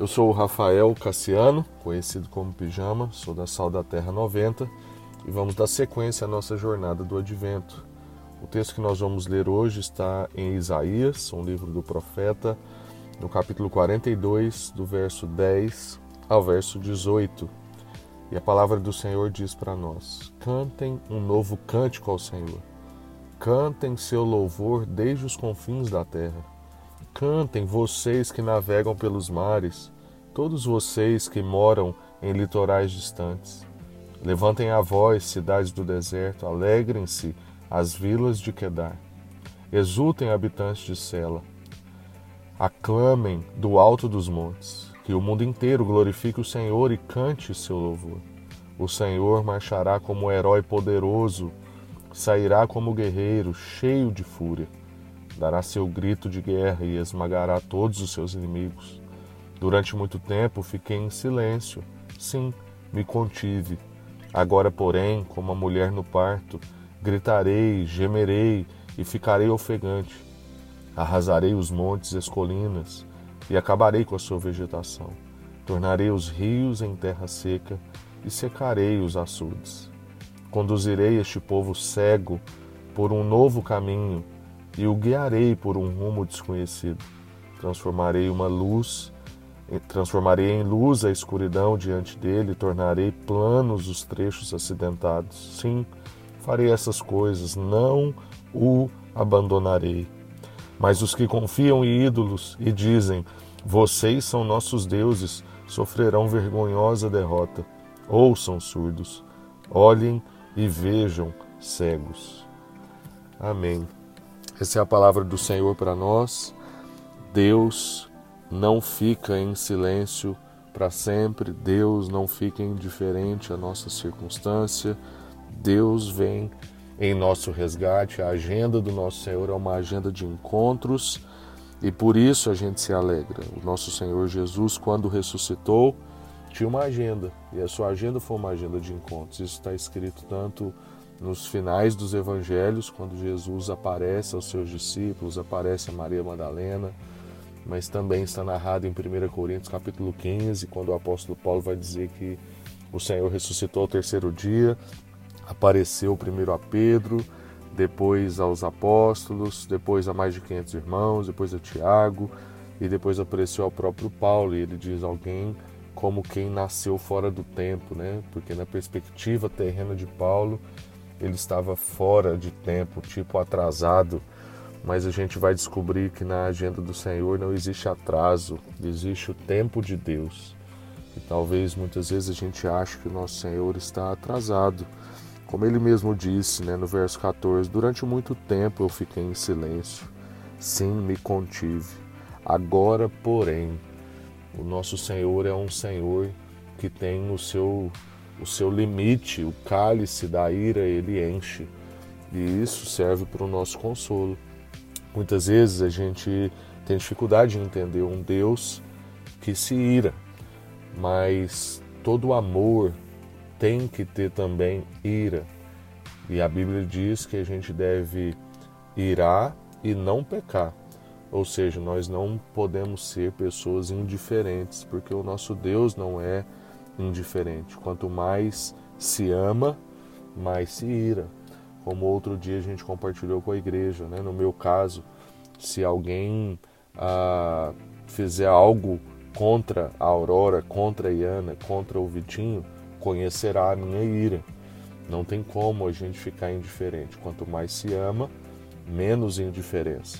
Eu sou o Rafael Cassiano, conhecido como Pijama, sou da Sal da Terra 90 e vamos dar sequência à nossa jornada do Advento. O texto que nós vamos ler hoje está em Isaías, um livro do profeta, no capítulo 42, do verso 10 ao verso 18. E a palavra do Senhor diz para nós: Cantem um novo cântico ao Senhor. Cantem seu louvor desde os confins da terra Cantem vocês que navegam pelos mares, todos vocês que moram em litorais distantes. Levantem a voz, cidades do deserto, alegrem-se as vilas de Quedar. Exultem, habitantes de Sela. Aclamem do alto dos montes, que o mundo inteiro glorifique o Senhor e cante seu louvor. O Senhor marchará como herói poderoso, sairá como guerreiro, cheio de fúria dará seu grito de guerra e esmagará todos os seus inimigos. Durante muito tempo fiquei em silêncio, sim, me contive. Agora, porém, como a mulher no parto, gritarei, gemerei e ficarei ofegante. Arrasarei os montes e as colinas e acabarei com a sua vegetação. Tornarei os rios em terra seca e secarei os açudes. Conduzirei este povo cego por um novo caminho e o guiarei por um rumo desconhecido. Transformarei uma luz, transformarei em luz a escuridão diante dele, tornarei planos os trechos acidentados. Sim, farei essas coisas, não o abandonarei. Mas os que confiam em ídolos e dizem: Vocês são nossos deuses, sofrerão vergonhosa derrota. Ouçam surdos, olhem e vejam cegos. Amém. Essa é a palavra do Senhor para nós. Deus não fica em silêncio para sempre, Deus não fica indiferente à nossa circunstância, Deus vem em nosso resgate. A agenda do nosso Senhor é uma agenda de encontros e por isso a gente se alegra. O nosso Senhor Jesus, quando ressuscitou, tinha uma agenda e a sua agenda foi uma agenda de encontros. Isso está escrito tanto nos finais dos evangelhos, quando Jesus aparece aos seus discípulos, aparece a Maria Madalena, mas também está narrado em 1 Coríntios capítulo 15, quando o apóstolo Paulo vai dizer que o Senhor ressuscitou ao terceiro dia, apareceu primeiro a Pedro, depois aos apóstolos, depois a mais de 500 irmãos, depois a Tiago, e depois apareceu ao próprio Paulo, e ele diz alguém como quem nasceu fora do tempo, né? Porque na perspectiva terrena de Paulo, ele estava fora de tempo, tipo atrasado, mas a gente vai descobrir que na agenda do Senhor não existe atraso, existe o tempo de Deus. E talvez muitas vezes a gente ache que o nosso Senhor está atrasado. Como ele mesmo disse né, no verso 14: Durante muito tempo eu fiquei em silêncio, sim, me contive. Agora, porém, o nosso Senhor é um Senhor que tem o seu o seu limite, o cálice da ira, ele enche. E isso serve para o nosso consolo. Muitas vezes a gente tem dificuldade em entender um Deus que se ira, mas todo amor tem que ter também ira. E a Bíblia diz que a gente deve irar e não pecar. Ou seja, nós não podemos ser pessoas indiferentes, porque o nosso Deus não é indiferente. Quanto mais se ama, mais se ira. Como outro dia a gente compartilhou com a igreja, né? No meu caso, se alguém ah, fizer algo contra a Aurora, contra a Iana, contra o Vitinho, conhecerá a minha ira. Não tem como a gente ficar indiferente. Quanto mais se ama, menos indiferença.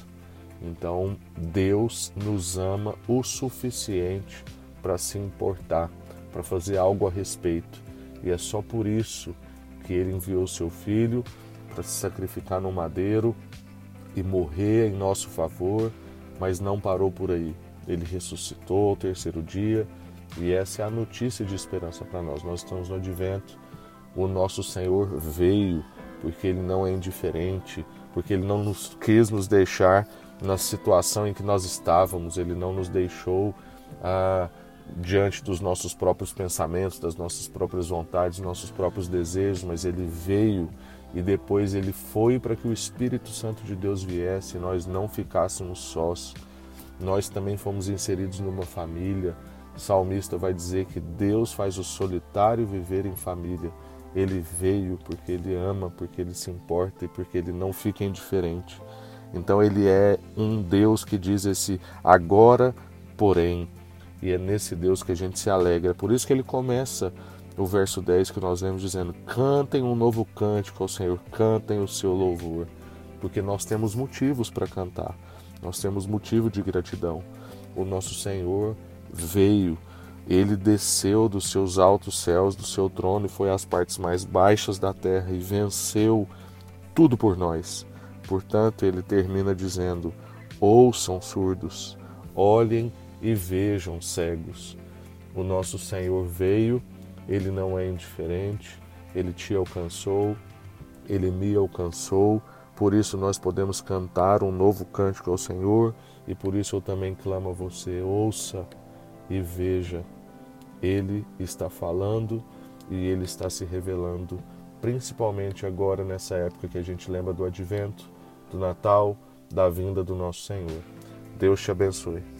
Então, Deus nos ama o suficiente para se importar para fazer algo a respeito. E é só por isso que ele enviou seu filho para se sacrificar no madeiro e morrer em nosso favor, mas não parou por aí. Ele ressuscitou ao terceiro dia e essa é a notícia de esperança para nós. Nós estamos no advento. O nosso Senhor veio porque ele não é indiferente, porque ele não nos quis nos deixar na situação em que nós estávamos, ele não nos deixou ah, diante dos nossos próprios pensamentos, das nossas próprias vontades, nossos próprios desejos, mas ele veio e depois ele foi para que o Espírito Santo de Deus viesse e nós não ficássemos sós. Nós também fomos inseridos numa família, salmista vai dizer que Deus faz o solitário viver em família. Ele veio porque ele ama, porque ele se importa e porque ele não fica indiferente. Então ele é um Deus que diz esse agora, porém. E é nesse Deus que a gente se alegra. Por isso que ele começa o verso 10 que nós lemos dizendo: Cantem um novo cântico ao Senhor, cantem o seu louvor. Porque nós temos motivos para cantar, nós temos motivo de gratidão. O nosso Senhor veio, ele desceu dos seus altos céus, do seu trono e foi às partes mais baixas da terra e venceu tudo por nós. Portanto, ele termina dizendo: Ouçam surdos, olhem e vejam cegos. O nosso Senhor veio, ele não é indiferente, ele te alcançou, ele me alcançou. Por isso nós podemos cantar um novo cântico ao Senhor e por isso eu também clamo a você: ouça e veja. Ele está falando e ele está se revelando, principalmente agora nessa época que a gente lembra do advento, do Natal, da vinda do nosso Senhor. Deus te abençoe.